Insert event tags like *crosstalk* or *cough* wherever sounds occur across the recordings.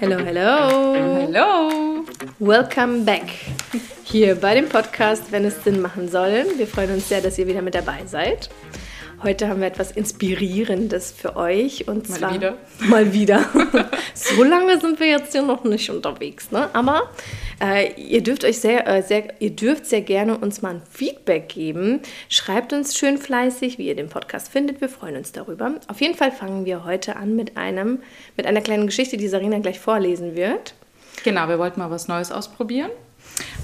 Hello, hello. Hallo. Welcome back. Hier bei dem Podcast, wenn es Sinn machen soll. Wir freuen uns sehr, dass ihr wieder mit dabei seid. Heute haben wir etwas Inspirierendes für euch. Und Mal zwar wieder. Mal wieder. *laughs* so lange sind wir jetzt hier noch nicht unterwegs, ne? Aber äh, ihr dürft euch sehr, äh, sehr, ihr dürft sehr gerne uns mal ein Feedback geben. Schreibt uns schön fleißig, wie ihr den Podcast findet. Wir freuen uns darüber. Auf jeden Fall fangen wir heute an mit einem, mit einer kleinen Geschichte, die Sarina gleich vorlesen wird. Genau, wir wollten mal was Neues ausprobieren.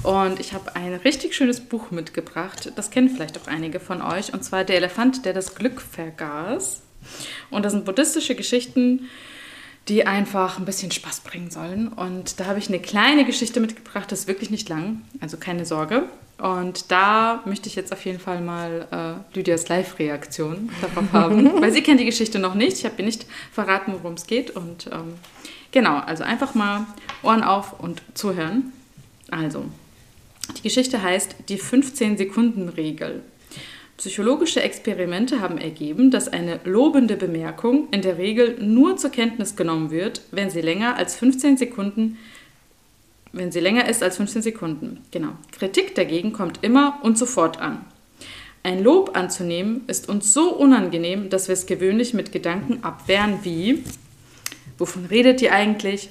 Und ich habe ein richtig schönes Buch mitgebracht. Das kennen vielleicht auch einige von euch. Und zwar Der Elefant, der das Glück vergaß. Und das sind buddhistische Geschichten, die einfach ein bisschen Spaß bringen sollen. Und da habe ich eine kleine Geschichte mitgebracht, das ist wirklich nicht lang, also keine Sorge. Und da möchte ich jetzt auf jeden Fall mal äh, Lydias Live-Reaktion darauf haben, *laughs* weil sie kennt die Geschichte noch nicht. Ich habe ihr nicht verraten, worum es geht. Und ähm, genau, also einfach mal Ohren auf und zuhören. Also, die Geschichte heißt die 15-Sekunden-Regel. Psychologische Experimente haben ergeben, dass eine lobende Bemerkung in der Regel nur zur Kenntnis genommen wird, wenn sie länger als 15 Sekunden wenn sie länger ist als 15 Sekunden. Genau. Kritik dagegen kommt immer und sofort an. Ein Lob anzunehmen ist uns so unangenehm, dass wir es gewöhnlich mit Gedanken abwehren wie Wovon redet ihr eigentlich?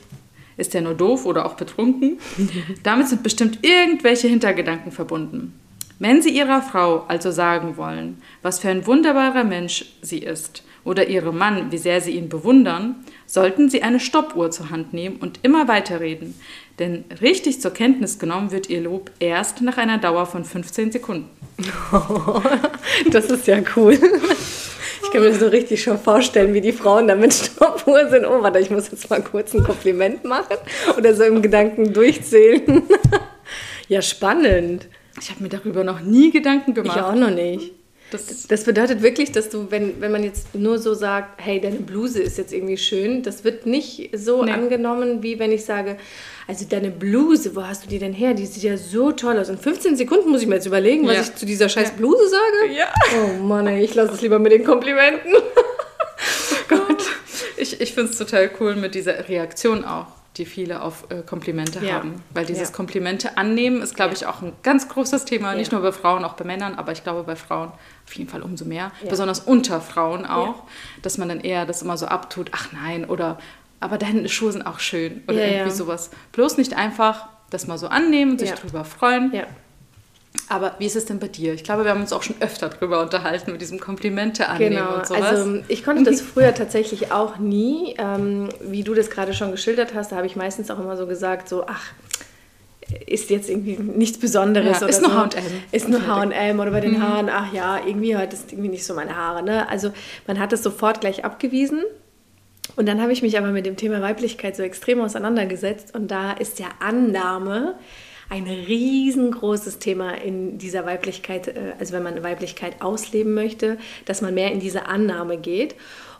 Ist der nur doof oder auch betrunken? *laughs* Damit sind bestimmt irgendwelche Hintergedanken verbunden. Wenn Sie Ihrer Frau also sagen wollen, was für ein wunderbarer Mensch sie ist, oder Ihrem Mann, wie sehr Sie ihn bewundern, sollten Sie eine Stoppuhr zur Hand nehmen und immer weiterreden. Denn richtig zur Kenntnis genommen wird Ihr Lob erst nach einer Dauer von 15 Sekunden. *laughs* Das ist ja cool. Ich kann mir so richtig schon vorstellen, wie die Frauen da mit Stoppuhr sind. Oh, warte, ich muss jetzt mal kurz ein Kompliment machen oder so im Gedanken durchzählen. *laughs* Ja, spannend. Ich habe mir darüber noch nie Gedanken Ich gemacht. auch noch nicht. Das, Das bedeutet wirklich, dass du, wenn, wenn man jetzt nur so sagt, hey, deine Bluse ist jetzt irgendwie schön, das wird nicht so Nee. angenommen, wie wenn ich sage, also deine Bluse, wo hast du die denn her? Die sieht ja so toll aus. In 15 Sekunden muss ich mir jetzt überlegen, was Ja. ich zu dieser scheiß Bluse sage. Ja. Oh Mann, ey, ich lasse es lieber mit den Komplimenten. *laughs* Gott. Ich, ich finde es total cool mit dieser Reaktion auch, die viele auf äh, Komplimente Ja. haben. Weil dieses Ja. Komplimente annehmen ist, glaube ich, auch ein ganz großes Thema. Nicht nur bei Frauen, auch bei Männern, aber ich glaube bei Frauen auf jeden Fall umso mehr. Besonders unter Frauen auch, dass man dann eher das immer so abtut, ach nein, oder aber deine Schuhe sind auch schön oder irgendwie sowas. Bloß nicht einfach das mal so annehmen und sich drüber freuen. Aber wie ist es denn bei dir? Ich glaube, wir haben uns auch schon öfter drüber unterhalten mit diesem Komplimente annehmen Genau, und sowas. also ich konnte das *laughs* früher tatsächlich auch nie. Ähm, wie du das gerade schon geschildert hast, da habe ich meistens auch immer so gesagt, so, ach, ist jetzt irgendwie nichts Besonderes. Ja, oder ist nur so. H&M. Ist nur. H&M oder bei den Haaren, ach ja, irgendwie heute ist irgendwie nicht so meine Haare. Ne? Also man hat es sofort gleich abgewiesen. Und dann habe ich mich aber mit dem Thema Weiblichkeit so extrem auseinandergesetzt und da ist ja Annahme ein riesengroßes Thema in dieser Weiblichkeit, äh, also wenn man Weiblichkeit ausleben möchte, dass man mehr in diese Annahme geht.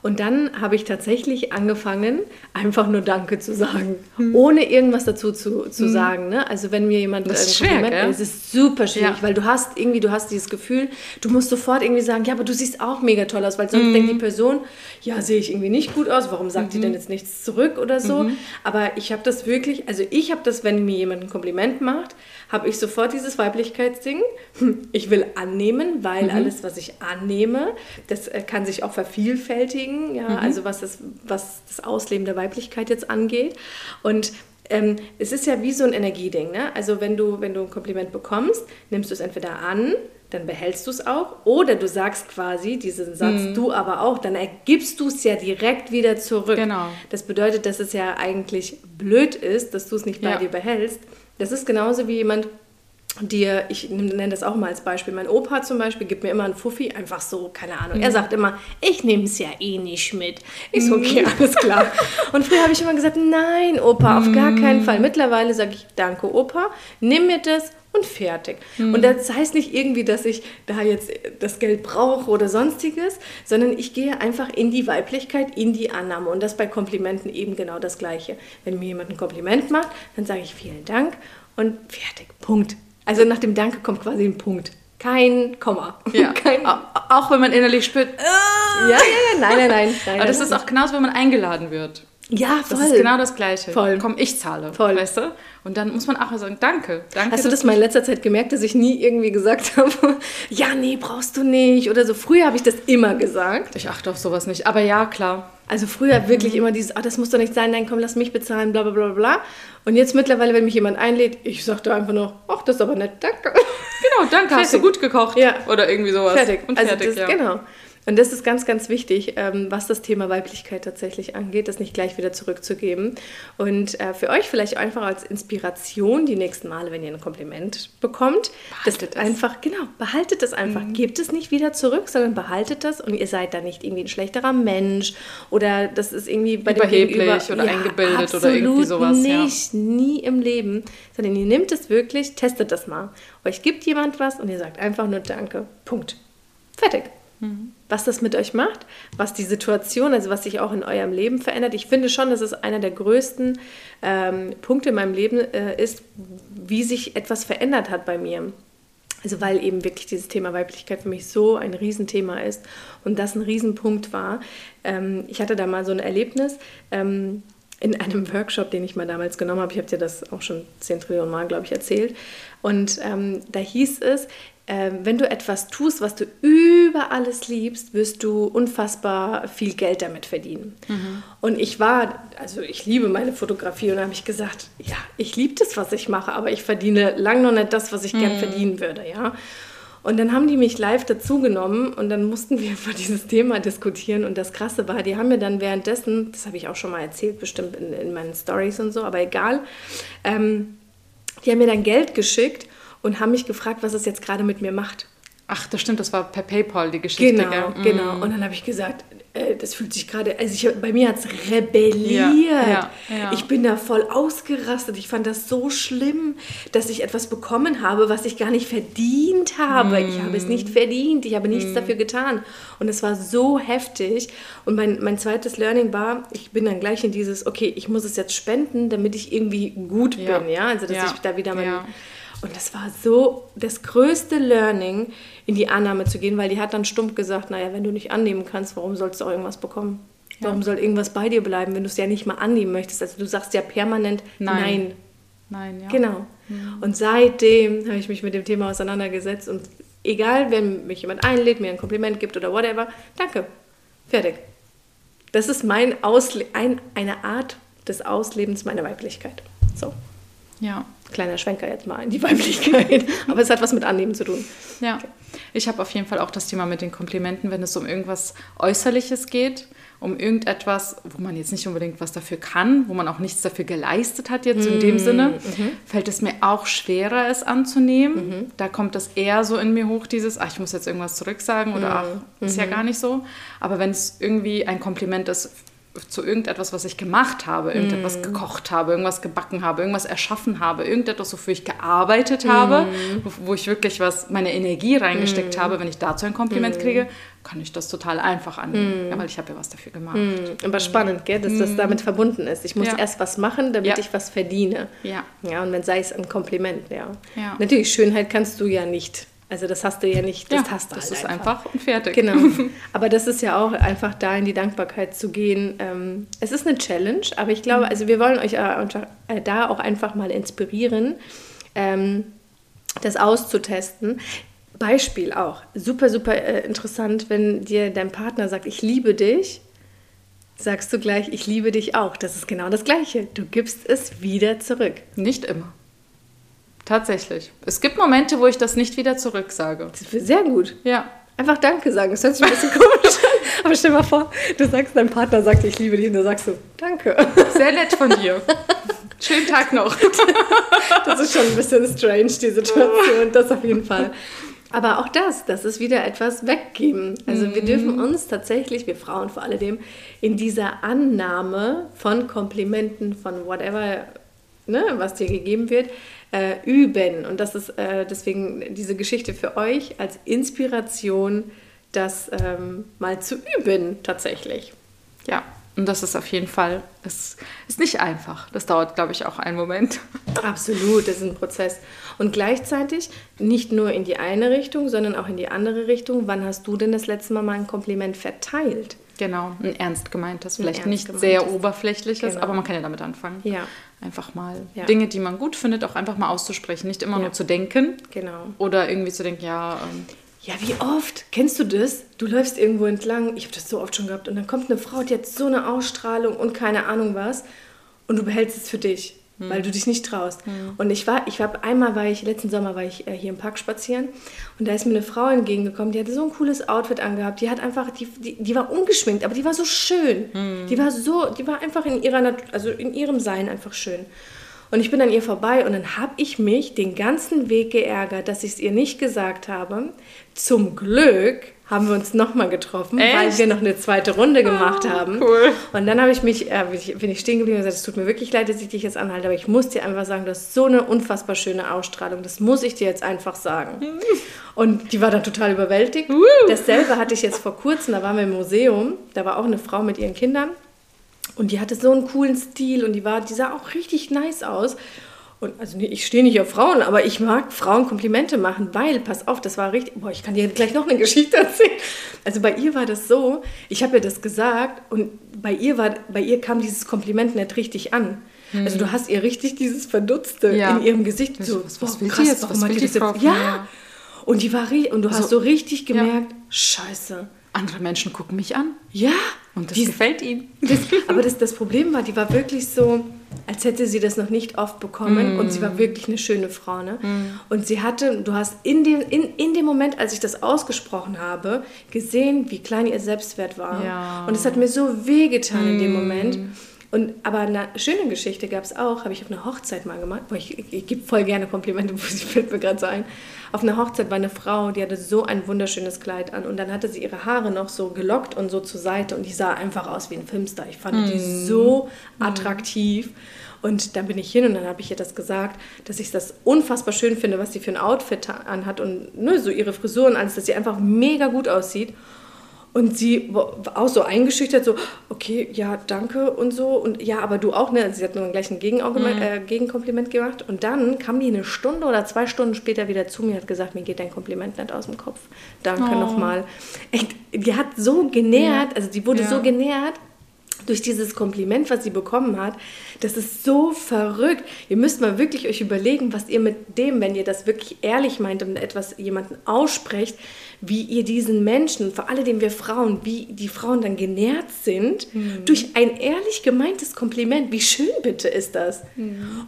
Und dann habe ich tatsächlich angefangen, einfach nur Danke zu sagen, ohne irgendwas dazu zu, zu sagen. Ne? Also wenn mir jemand Das ist ein schwer, Kompliment, es ist super schwierig, Ja. weil du hast irgendwie, du hast dieses Gefühl, du musst sofort irgendwie sagen, ja, aber du siehst auch mega toll aus, weil sonst denkt die Person, ja, sehe ich irgendwie nicht gut aus, warum sagt die denn jetzt nichts zurück oder so? Aber ich habe das wirklich, also ich habe das, wenn mir jemand ein Kompliment macht, habe ich sofort dieses Weiblichkeitsding. Hm, Ich will annehmen, weil alles, was ich annehme, das äh, kann sich auch vervielfältigen, ja, also was das, was das Ausleben der Weiblichkeit jetzt angeht. Und ähm, es ist ja wie so ein Energieding, ne? Also wenn du, wenn du ein Kompliment bekommst, nimmst du es entweder an, dann behältst du es auch, oder du sagst quasi diesen Satz, du aber auch, dann ergibst du es ja direkt wieder zurück. Genau. Das bedeutet, dass es ja eigentlich blöd ist, dass du es nicht bei Ja. dir behältst. Das ist genauso wie jemand dir, ich nenne das auch mal als Beispiel, mein Opa zum Beispiel gibt mir immer einen Fuffi, einfach so, keine Ahnung. Mhm. Er sagt immer, ich nehme es ja eh nicht mit. Ich Mhm. so, okay, alles klar. Und früher habe ich immer gesagt, nein, Opa, auf gar keinen Mhm. Fall. Mittlerweile sage ich, danke, Opa, nimm mir das und fertig. Mhm. Und das heißt nicht irgendwie, dass ich da jetzt das Geld brauche oder sonstiges, sondern ich gehe einfach in die Weiblichkeit, in die Annahme. Und das bei Komplimenten eben genau das Gleiche. Wenn mir jemand ein Kompliment macht, dann sage ich vielen Dank und fertig. Punkt. Also nach dem Danke kommt quasi ein Punkt. Kein Komma. Ja. *laughs* Kein, Au- Auch wenn man innerlich spürt, äh, ja, ja, ja, nein, nein, nein. nein Aber das nein. ist auch genauso, wenn man eingeladen wird. Ja, Das ist genau das Gleiche. Voll. Komm, ich zahle. Voll. Weißt du? Und dann muss man auch sagen, danke. danke Hast du das mal in letzter Zeit gemerkt, dass ich nie irgendwie gesagt *laughs* habe, ja, nee, brauchst du nicht oder so. Früher habe ich das immer gesagt. Ich achte auf sowas nicht. Aber ja, klar. Also früher wirklich immer dieses, ah, das muss doch nicht sein, nein, komm, lass mich bezahlen, bla bla bla bla. Und jetzt mittlerweile, wenn mich jemand einlädt, ich sage da einfach noch, ach, das ist aber nett, danke. Genau, danke, hast du Fertig. gut gekocht. Ja. Oder irgendwie sowas. Fertig. Und also fertig, das, ja. Genau. Und das ist ganz, ganz wichtig, ähm, was das Thema Weiblichkeit tatsächlich angeht, das nicht gleich wieder zurückzugeben. Und äh, für euch vielleicht einfach als Inspiration die nächsten Male, wenn ihr ein Kompliment bekommt, Behaltet das es. einfach, genau, behaltet es einfach. Gebt es nicht wieder zurück, sondern behaltet das und ihr seid da nicht irgendwie ein schlechterer Mensch oder das ist irgendwie bei dem Überheblich Gegenüber- oder eingebildet oder irgendwie sowas, ja. Nicht, nie im Leben, sondern ihr nehmt es wirklich, testet das mal. Euch gibt jemand was und ihr sagt einfach nur Danke. Punkt. Fertig. Mhm. Was das mit euch macht, was die Situation, also was sich auch in eurem Leben verändert. Ich finde schon, dass es einer der größten ähm, Punkte in meinem Leben äh, ist, wie sich etwas verändert hat bei mir. Also weil eben wirklich dieses Thema Weiblichkeit für mich so ein Riesenthema ist und das ein Riesenpunkt war. Ähm, ich hatte da mal so ein Erlebnis ähm, in einem *laughs* Workshop, den ich mal damals genommen habe. Ich habe dir das auch schon 10 Trillionen Mal, glaube ich, erzählt. Und ähm, da hieß es, wenn du etwas tust, was du über alles liebst, wirst du unfassbar viel Geld damit verdienen. Und ich war, also ich liebe meine Fotografie und da habe ich gesagt, ja, ich liebe das, was ich mache, aber ich verdiene lang noch nicht das, was ich gern verdienen würde, ja. Und dann haben die mich live dazugenommen und dann mussten wir *laughs* über dieses Thema diskutieren. Und das Krasse war, die haben mir dann währenddessen, das habe ich auch schon mal erzählt, bestimmt in, in meinen Stories und so, aber egal, ähm, die haben mir dann Geld geschickt und haben mich gefragt, was es jetzt gerade mit mir macht. Ach, das stimmt, das war per PayPal die Geschichte. Genau, gell? Mhm. genau. Und dann habe ich gesagt, äh, das fühlt sich gerade, also ich, bei mir hat es rebelliert. Ja, ja, ja. Ich bin da voll ausgerastet. Ich fand das so schlimm, dass ich etwas bekommen habe, was ich gar nicht verdient habe. Ich habe es Mhm. nicht verdient. Ich habe nichts dafür getan. Und es war so heftig. Und mein, mein zweites Learning war, ich bin dann gleich in dieses, okay, ich muss es jetzt spenden, damit ich irgendwie gut bin. Ja, also dass ich da wieder mein, Ja. Und das war so das größte Learning, in die Annahme zu gehen, weil die hat dann stumpf gesagt, naja, wenn du nicht annehmen kannst, warum sollst du auch irgendwas bekommen? Warum soll irgendwas bei dir bleiben, wenn du es ja nicht mal annehmen möchtest? Also du sagst ja permanent Nein. nein. Nein, ja. Genau. Und seitdem habe ich mich mit dem Thema auseinandergesetzt und egal, wenn mich jemand einlädt, mir ein Kompliment gibt oder whatever, danke. Fertig. Das ist mein Ausle ein, eine Art des Auslebens meiner Weiblichkeit. So, Ja. kleiner Schwenker jetzt mal in die Weiblichkeit. *laughs* Aber es hat was mit Annehmen zu tun. Ja, ich habe auf jeden Fall auch das Thema mit den Komplimenten, wenn es um irgendwas Äußerliches geht, um irgendetwas, wo man jetzt nicht unbedingt was dafür kann, wo man auch nichts dafür geleistet hat jetzt in dem Sinne, fällt es mir auch schwerer, es anzunehmen. Da kommt das eher so in mir hoch, dieses, ach, ich muss jetzt irgendwas zurücksagen oder ach, ist ja gar nicht so. Aber wenn es irgendwie ein Kompliment ist, zu irgendetwas, was ich gemacht habe, irgendetwas gekocht habe, irgendwas gebacken habe, irgendwas erschaffen habe, irgendetwas, wofür ich gearbeitet habe, wo, wo ich wirklich was, meine Energie reingesteckt habe, wenn ich dazu ein Kompliment kriege, kann ich das total einfach annehmen, ja, weil ich habe ja was dafür gemacht. Aber spannend, gell, dass das damit verbunden ist. Ich muss Ja. erst was machen, damit Ja. ich was verdiene. Ja. Ja, und wenn sei es ein Kompliment, ja. Ja. Natürlich, Schönheit kannst du ja nicht. Also das hast du ja nicht, das ja, hast du das halt ist einfach und fertig. Genau. *laughs* Aber das ist ja auch einfach da in die Dankbarkeit zu gehen. Ähm, es ist eine Challenge, aber ich glaube, also wir wollen euch einfach, äh, da auch einfach mal inspirieren, ähm, das auszutesten. Beispiel auch. Super, super äh, interessant, wenn dir dein Partner sagt, ich liebe dich, sagst du gleich, ich liebe dich auch. Das ist genau das Gleiche. Du gibst es wieder zurück. Nicht immer. Tatsächlich. Es gibt Momente, wo ich das nicht wieder zurücksage. Sehr gut. Ja. Einfach Danke sagen. Das hört sich ein bisschen komisch an. *laughs* Aber stell dir mal vor, du sagst, dein Partner sagt, ich liebe dich und du sagst so, Danke. Sehr nett von dir. Schönen Tag noch. *laughs* Das ist schon ein bisschen strange, die Situation, das auf jeden Fall. Aber auch das, das ist wieder etwas weggeben. Also wir dürfen uns tatsächlich, wir Frauen vor allem, in dieser Annahme von Komplimenten, von whatever, ne, was dir gegeben wird, äh, üben. Und das ist äh, deswegen diese Geschichte für euch als Inspiration, das ähm, mal zu üben tatsächlich. Ja, und das ist auf jeden Fall, es ist nicht einfach. Das dauert, glaube ich, auch einen Moment. Absolut, das ist ein Prozess. Und gleichzeitig nicht nur in die eine Richtung, sondern auch in die andere Richtung. Wann hast du denn das letzte Mal mal ein Kompliment verteilt? Genau, ein ernst gemeintes, vielleicht ernst nicht gemeintes. sehr oberflächliches, Genau. aber man kann ja damit anfangen. Ja. Einfach mal Ja. Dinge, die man gut findet, auch einfach mal auszusprechen. Nicht immer Ja. nur zu denken Genau. oder irgendwie zu denken, ja, ähm, Ja, wie oft? Kennst du das? Du läufst irgendwo entlang, ich habe das so oft schon gehabt, und dann kommt eine Frau, die hat so eine Ausstrahlung und keine Ahnung was, und du behältst es für dich, weil du dich nicht traust. Und ich war, ich war, einmal war ich, letzten Sommer war ich äh, hier im Park spazieren, und da ist mir eine Frau entgegengekommen, die hatte so ein cooles Outfit angehabt, die hat einfach, die, die, die war ungeschminkt, aber die war so schön. Die war so, die war einfach in ihrer, also in ihrem Sein einfach schön. Und ich bin an ihr vorbei und dann habe ich mich den ganzen Weg geärgert, dass ich es ihr nicht gesagt habe. Zum Glück haben wir uns nochmal getroffen, weil Echt? wir noch eine zweite Runde gemacht haben. cool. Und dann habe ich mich, äh, bin ich- bin ich stehen geblieben und gesagt, es tut mir wirklich leid, dass ich dich jetzt anhalte, aber ich muss dir einfach sagen, du hast so eine unfassbar schöne Ausstrahlung. Das muss ich dir jetzt einfach sagen. Und die war dann total überwältigt. Dasselbe hatte ich jetzt vor kurzem, da waren wir im Museum, da war auch eine Frau mit ihren Kindern und die hatte so einen coolen Stil und die, war, die sah auch richtig nice aus. Und also ich stehe nicht auf Frauen, aber ich mag Frauen Komplimente machen, weil, pass auf, das war richtig, boah, ich kann dir gleich noch eine Geschichte *laughs* erzählen. Also bei ihr war das so, ich habe ihr das gesagt und bei ihr, war, bei ihr kam dieses Kompliment nicht richtig an. Also du hast ihr richtig dieses Verdutzte Hm. Ja. in ihrem Gesicht. So, was- was boah, krass, jetzt? warum hat die das jetzt? Ja. Und die war und du hast Also, so richtig ja. gemerkt, scheiße. andere Menschen gucken mich an Ja. Und das die, gefällt ihnen. das, *laughs* aber das, das Problem war, die war wirklich so, als hätte sie das noch nicht oft bekommen und sie war wirklich eine schöne Frau. Ne? Und sie hatte, du hast in dem, in, in dem Moment, als ich das ausgesprochen habe, gesehen, wie klein ihr Selbstwert war. Ja. Und es hat mir so wehgetan in dem Moment. Und, aber eine schöne Geschichte gab es auch, habe ich auf einer Hochzeit mal gemacht. Boah, ich, ich, ich gebe voll gerne Komplimente, das *laughs* fällt mir gerade so ein. Auf einer Hochzeit war eine Frau, die hatte so ein wunderschönes Kleid an und dann hatte sie ihre Haare noch so gelockt und so zur Seite und die sah einfach aus wie ein Filmstar. Ich fand die so attraktiv. Und dann bin ich hin und dann habe ich ihr das gesagt, dass ich das unfassbar schön finde, was sie für ein Outfit anhat und ne, so ihre Frisur und alles, dass sie einfach mega gut aussieht. Und sie war auch so eingeschüchtert, so, okay, ja, danke und so. Und ja, aber du auch, ne? Sie hat nur gleich ein Gegenargument, äh, Gegenkompliment gemacht. Und dann kam die eine Stunde oder zwei Stunden später wieder zu mir und hat gesagt, mir geht dein Kompliment nicht aus dem Kopf. Danke Oh. nochmal. Echt, die hat so genährt, also die wurde Ja. so genährt durch dieses Kompliment, was sie bekommen hat, das ist so verrückt. Ihr müsst mal wirklich euch überlegen, was ihr mit dem, wenn ihr das wirklich ehrlich meint und etwas jemanden aussprecht, wie ihr diesen Menschen, vor allem wir Frauen, wie die Frauen dann genährt sind durch ein ehrlich gemeintes Kompliment. Wie schön bitte ist das?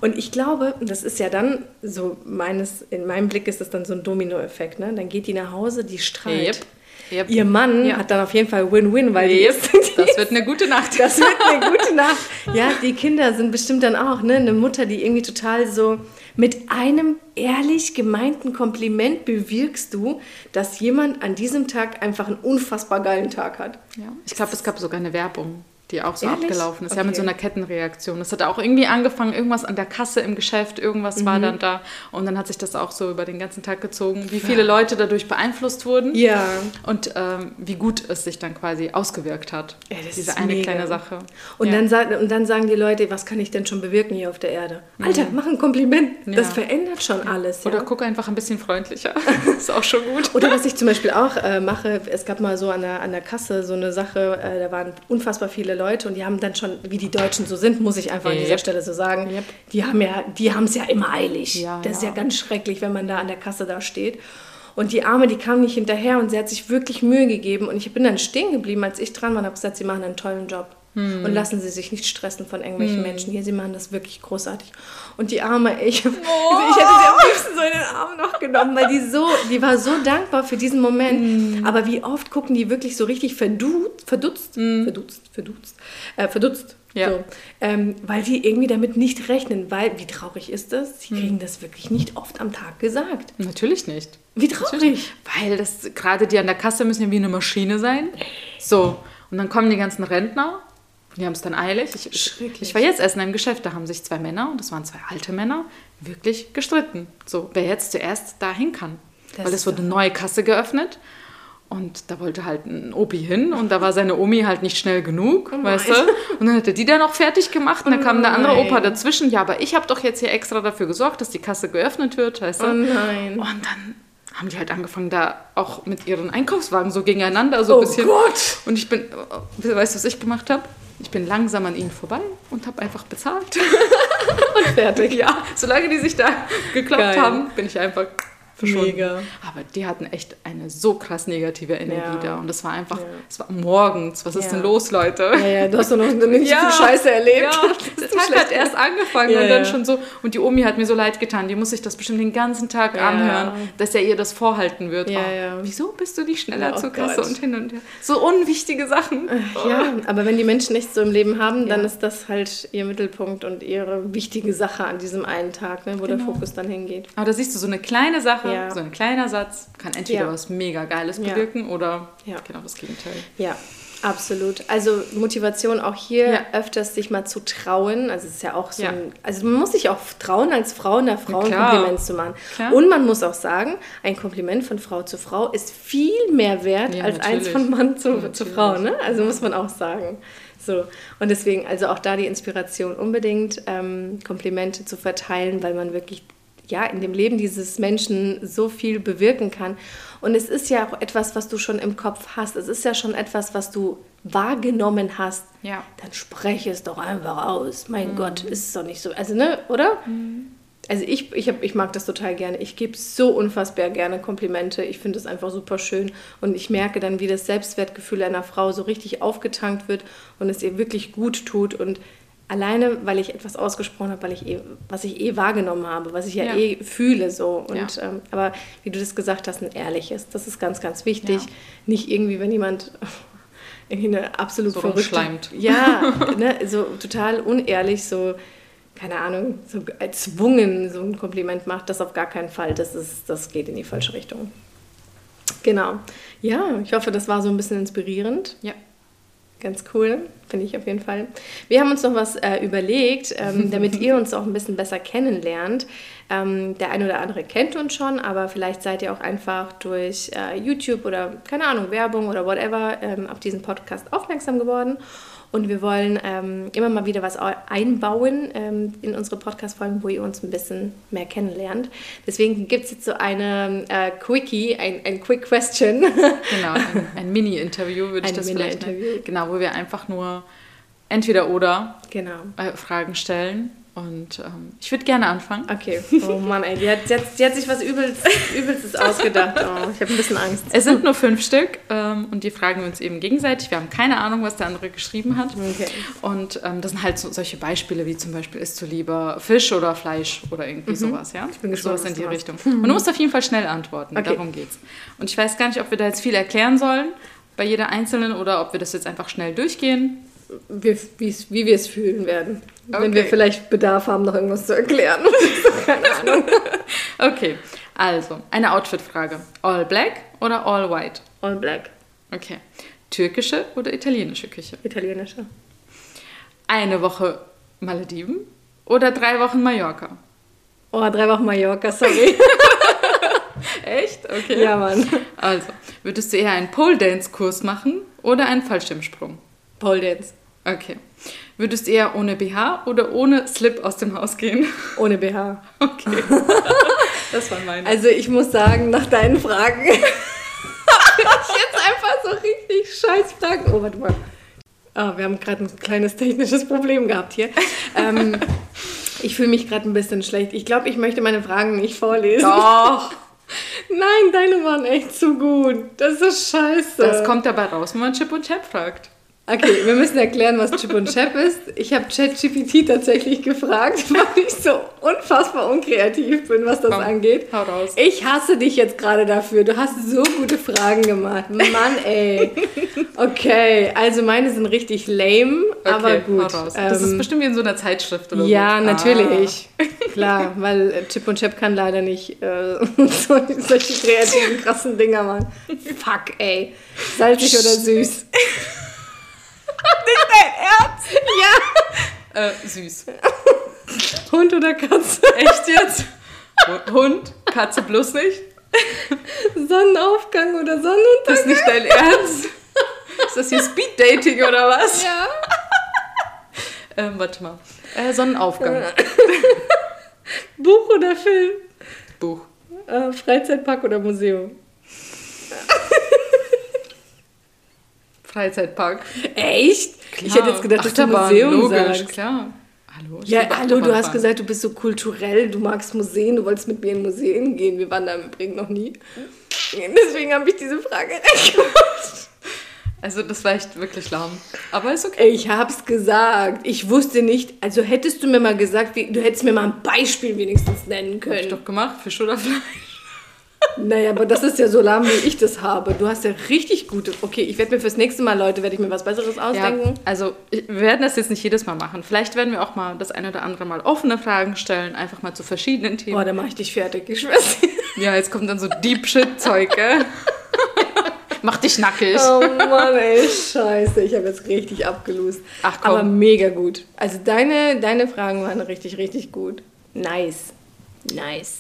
Und ich glaube, das ist ja dann so meines, in meinem Blick ist das dann so ein Dominoeffekt. Ne? Dann geht die nach Hause, die strahlt. Yep. Yep. Ihr Mann Ja. hat dann auf jeden Fall Win-Win, weil die Yep. ist, *laughs* die Das wird eine gute Nacht. das wird eine *laughs* gute Nacht. Ja, die Kinder sind bestimmt dann auch ne, eine Mutter, die irgendwie total so mit einem ehrlich gemeinten Kompliment bewirkst du, dass jemand an diesem Tag einfach einen unfassbar geilen Tag hat. Ja. Ich glaube, es gab sogar eine Werbung, die auch so Ehrlich? abgelaufen ist. Ja, mit Okay. so einer Kettenreaktion. Das hat auch irgendwie angefangen, irgendwas an der Kasse im Geschäft, irgendwas Mhm. war dann da. Und dann hat sich das auch so über den ganzen Tag gezogen, wie viele Leute dadurch beeinflusst wurden. Ja. Und ähm, wie gut es sich dann quasi ausgewirkt hat. Ja, das Diese ist eine mega. kleine Sache. Und, ja. dann und dann sagen die Leute, was kann ich denn schon bewirken hier auf der Erde? Alter, mach ein Kompliment. Das Ja. verändert schon alles. Ja? Oder guck einfach ein bisschen freundlicher. *laughs* *laughs* ist auch schon gut. Oder was ich zum Beispiel auch äh, mache, es gab mal so an der, an der Kasse so eine Sache, äh, da waren unfassbar viele Leute und die haben dann schon, wie die Deutschen so sind, muss ich einfach an dieser Yep. Stelle so sagen, Yep. die haben ja, die haben es ja immer eilig. Ja, das ist ja. ja ganz schrecklich, wenn man da an der Kasse da steht. Und die Arme, die kam nicht hinterher und sie hat sich wirklich Mühe gegeben. Und ich bin dann stehen geblieben, als ich dran war und habe gesagt, sie machen einen tollen Job. Hm. Und lassen sie sich nicht stressen von irgendwelchen Menschen hier. Sie machen das wirklich großartig. Und die Arme, *laughs* ich, also ich hätte sie am liebsten so in den Arm noch genommen, weil die so, die war so dankbar für diesen Moment. Hm. Aber wie oft gucken die wirklich so richtig verdu verdutzt, verdutzt, verdutzt, äh, verdutzt. Hm. Ja. So, ähm, weil die irgendwie damit nicht rechnen, weil, wie traurig ist das? Sie Hm. kriegen das wirklich nicht oft am Tag gesagt. Natürlich nicht. Wie traurig. Weil das gerade die an der Kasse müssen ja wie eine Maschine sein. So, und dann kommen die ganzen Rentner. Die haben es dann eilig. Ich, Schrecklich. ich war jetzt essen im Geschäft, da haben sich zwei Männer, und das waren zwei alte Männer, wirklich gestritten. So, wer jetzt zuerst dahin kann. Das Weil es wurde eine neue Kasse geöffnet und da wollte halt ein Opi hin und da war seine Omi halt nicht schnell genug, weißt du? Und dann hat er die dann noch fertig gemacht und dann kam der andere. Opa dazwischen. Ja, aber ich habe doch jetzt hier extra dafür gesorgt, dass die Kasse geöffnet wird, weißt du? Oh nein. Und dann haben die halt angefangen, da auch mit ihren Einkaufswagen so gegeneinander so ein Oh bisschen. Gott. Und ich bin, weißt du, was ich gemacht habe? Ich bin langsam an ihnen vorbei und habe einfach bezahlt. *laughs* Fertig. ja, solange die sich da gekloppt Geil. haben, bin ich einfach verschwunden. Mega. Aber die hatten echt eine so krass negative Energie Ja. da. Und das war einfach, Ja. es war morgens. Was ist Ja. denn los, Leute? Ja, ja, du hast doch noch nicht *laughs* Ja. viel Scheiße erlebt. Ja, der Tag hat erst angefangen Ja, und dann ja. schon so. Und die Omi hat mir so leid getan. Die muss sich das bestimmt den ganzen Tag Ja. anhören, dass er ihr das vorhalten wird. Ja, Oh, ja. Wieso bist du nicht schneller Ja, oh zur Kasse Gott. und hin und her? So unwichtige Sachen. Ja, aber wenn die Menschen nichts so im Leben haben, dann Ja. ist das halt ihr Mittelpunkt und ihre wichtige Sache an diesem einen Tag, ne, wo der Genau. Fokus dann hingeht. Aber da siehst du, so eine kleine Sache, Ja. so ein kleiner Satz kann entweder Ja. was mega Geiles bewirken oder Ja. genau das Gegenteil. Ja, absolut. Also Motivation auch hier Ja. öfters sich mal zu trauen. Also es ist ja auch so Ja. ein, also man muss sich auch trauen, als Frau einer Frau ein. Kompliment zu machen. Klar. Und man muss auch sagen, ein Kompliment von Frau zu Frau ist viel mehr wert Ja, als eins natürlich. von Mann zu, zu. Frau. Ne? Also muss man auch sagen. So. Und deswegen, also auch da die Inspiration unbedingt, ähm, Komplimente zu verteilen, weil man wirklich ja, in dem Leben dieses Menschen so viel bewirken kann. Und es ist ja auch etwas, was du schon im Kopf hast. Es ist ja schon etwas, was du wahrgenommen hast. Ja. Dann spreche es doch einfach aus. Mein Gott, ist es doch nicht so. Also, ne, oder? Also ich, ich, hab, ich mag das total gerne. Ich gebe so unfassbar gerne Komplimente. Ich finde es einfach super schön. Und ich merke dann, wie das Selbstwertgefühl einer Frau so richtig aufgetankt wird und es ihr wirklich gut tut. Und alleine, weil ich etwas ausgesprochen habe, weil ich eh, was ich eh wahrgenommen habe, was ich ja, Ja. eh fühle. So. Und, Ja. ähm, aber wie du das gesagt hast, ein ehrliches. Das ist ganz, ganz wichtig. Ja. Nicht irgendwie, wenn jemand *laughs* irgendwie eine absolut So verrückte... rumschleimt. Ja, *laughs* ne, so total unehrlich, so, keine Ahnung, so erzwungen so ein Kompliment macht, das auf gar keinen Fall. Das, ist, das geht in die falsche Richtung. Genau. Ja, ich hoffe, das war so ein bisschen inspirierend. Ja. Ganz cool, finde ich auf jeden Fall. Wir haben uns noch was äh, überlegt, ähm, *laughs* damit ihr uns auch ein bisschen besser kennenlernt. Ähm, der eine oder andere kennt uns schon, aber vielleicht seid ihr auch einfach durch äh, YouTube oder keine Ahnung, Werbung oder whatever ähm, auf diesen Podcast aufmerksam geworden. Und wir wollen ähm, immer mal wieder was au- einbauen ähm, in unsere Podcast-Folgen, wo ihr uns ein bisschen mehr kennenlernt. Deswegen gibt es jetzt so eine äh, Quickie, ein, ein Quick Question. *laughs* Genau, ein, ein Mini-Interview würde ich das vielleicht nennen. Genau, wo wir einfach nur entweder oder genau. äh, Fragen stellen. Und ähm, ich würde gerne anfangen. Okay. Oh Mann, ey, die hat, die hat, die hat sich was Übelst, Übelstes ausgedacht. *laughs* Oh, ich habe ein bisschen Angst. Es sind nur fünf Stück ähm, und die fragen wir uns eben gegenseitig. Wir haben keine Ahnung, was der andere geschrieben hat. Okay. Und ähm, das sind halt so, solche Beispiele wie zum Beispiel, isst du lieber Fisch oder Fleisch oder irgendwie sowas, ja? Ich bin gespannt, sowas in die Richtung. Und du musst auf jeden Fall schnell antworten, Okay. darum geht's. Und ich weiß gar nicht, ob wir da jetzt viel erklären sollen bei jeder einzelnen oder ob wir das jetzt einfach schnell durchgehen. Wir, wie wir es fühlen werden. Wenn Okay. wir vielleicht Bedarf haben, noch irgendwas zu erklären. *laughs* Keine Ahnung. Okay, also eine Outfit-Frage. All black oder all white? All black. Okay. Türkische oder italienische Küche? Italienische. Eine Woche Malediven oder drei Wochen Mallorca? Oh, drei Wochen Mallorca, sorry. *laughs* Echt? Okay. ja, Mann. Also, würdest du eher einen Pole-Dance-Kurs machen oder einen Fallschirmsprung? Pole Dance. Okay. Würdest du eher ohne BH oder ohne Slip aus dem Haus gehen? Ohne BH. *laughs* Okay. *laughs* Das war meine. Also ich muss sagen, nach deinen Fragen *laughs* ich jetzt einfach so richtig scheiß Fragen. Oh, warte mal. Ah, wir haben gerade ein kleines technisches Problem gehabt hier. Ähm, ich fühle mich gerade ein bisschen schlecht. Ich glaube, ich möchte meine Fragen nicht vorlesen. Doch. Nein, deine waren echt zu gut. Das ist scheiße. Das kommt dabei raus, wenn man Chip und Chap fragt. Okay, wir müssen erklären, was Chip und Chap ist. Ich habe ChatGPT tatsächlich gefragt, *laughs* weil ich so unfassbar unkreativ bin, was das Komm, angeht. hau raus. Ich hasse dich jetzt gerade dafür. Du hast so gute Fragen gemacht. Mann, ey. Okay, also meine sind richtig lame, aber Okay, gut. hau raus. Das ist Ähm, bestimmt wie in so einer Zeitschrift oder ja, so. natürlich. Klar, weil äh, Chip und Chap kann leider nicht äh, *laughs* so, solche kreativen, krassen Dinger machen. Fuck, ey. Salzig oder süß? *laughs* Ah. Äh, süß. Hund oder Katze? Echt jetzt? Hund? Katze bloß nicht? Sonnenaufgang oder Das Sonnenuntergang? ist nicht dein Ernst? Ist das hier Speed-Dating oder was? Ja. Ähm, warte mal. Äh, Sonnenaufgang. *laughs* Buch oder Film? Buch. Äh, Freizeitpark oder Museum? *laughs* Freizeitpark. Echt? Ich hätte jetzt gedacht, dass du Achterbahn, Museum logisch, sagst. klar. Hallo, ich Ja, hallo, du hast gesagt, du bist so kulturell, du magst Museen, du wolltest mit mir in Museen gehen. Wir waren da im Übrigen noch nie. Deswegen habe ich diese Frage *laughs* reingemacht. Also das war echt wirklich lahm. Aber ist okay. Ich hab's gesagt. Ich wusste nicht, also hättest du mir mal gesagt, wie, du hättest mir mal ein Beispiel wenigstens nennen Hab ich können. doch gemacht, Fisch oder Fleisch. Naja, aber das ist ja so lahm, wie ich das habe. Du hast ja richtig gute. Okay, ich werde mir fürs nächste Mal, Leute, werde ich mir was Besseres Ja, ausdenken. also ich- wir werden das jetzt nicht jedes Mal machen. Vielleicht werden wir auch mal das eine oder andere Mal offene Fragen stellen, einfach mal zu verschiedenen Themen. Boah, da mache ich dich fertig, ich schwör's. Ja, jetzt kommt dann so Deep Shit Zeug, gell? *laughs* Mach dich nackig. Oh Mann, ey, scheiße. Ich habe jetzt richtig abgelust. Ach, komm. Aber mega gut. Also deine, deine Fragen waren richtig, richtig gut. Nice. Nice.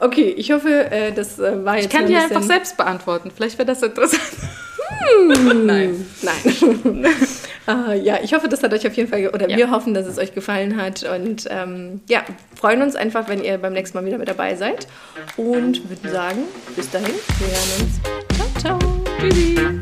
Okay, ich hoffe, äh, das äh, war jetzt Ich kann die ein einfach selbst beantworten. Vielleicht wäre das interessant. *laughs* Nein. Nein. äh, *laughs* ja, ich hoffe, das hat euch auf jeden Fall, oder Ja. wir hoffen, dass es euch gefallen hat. Und ähm, ja, freuen uns einfach, wenn ihr beim nächsten Mal wieder mit dabei seid. Und würden sagen, bis dahin, wir hören uns. Ciao, ciao. Tschüssi.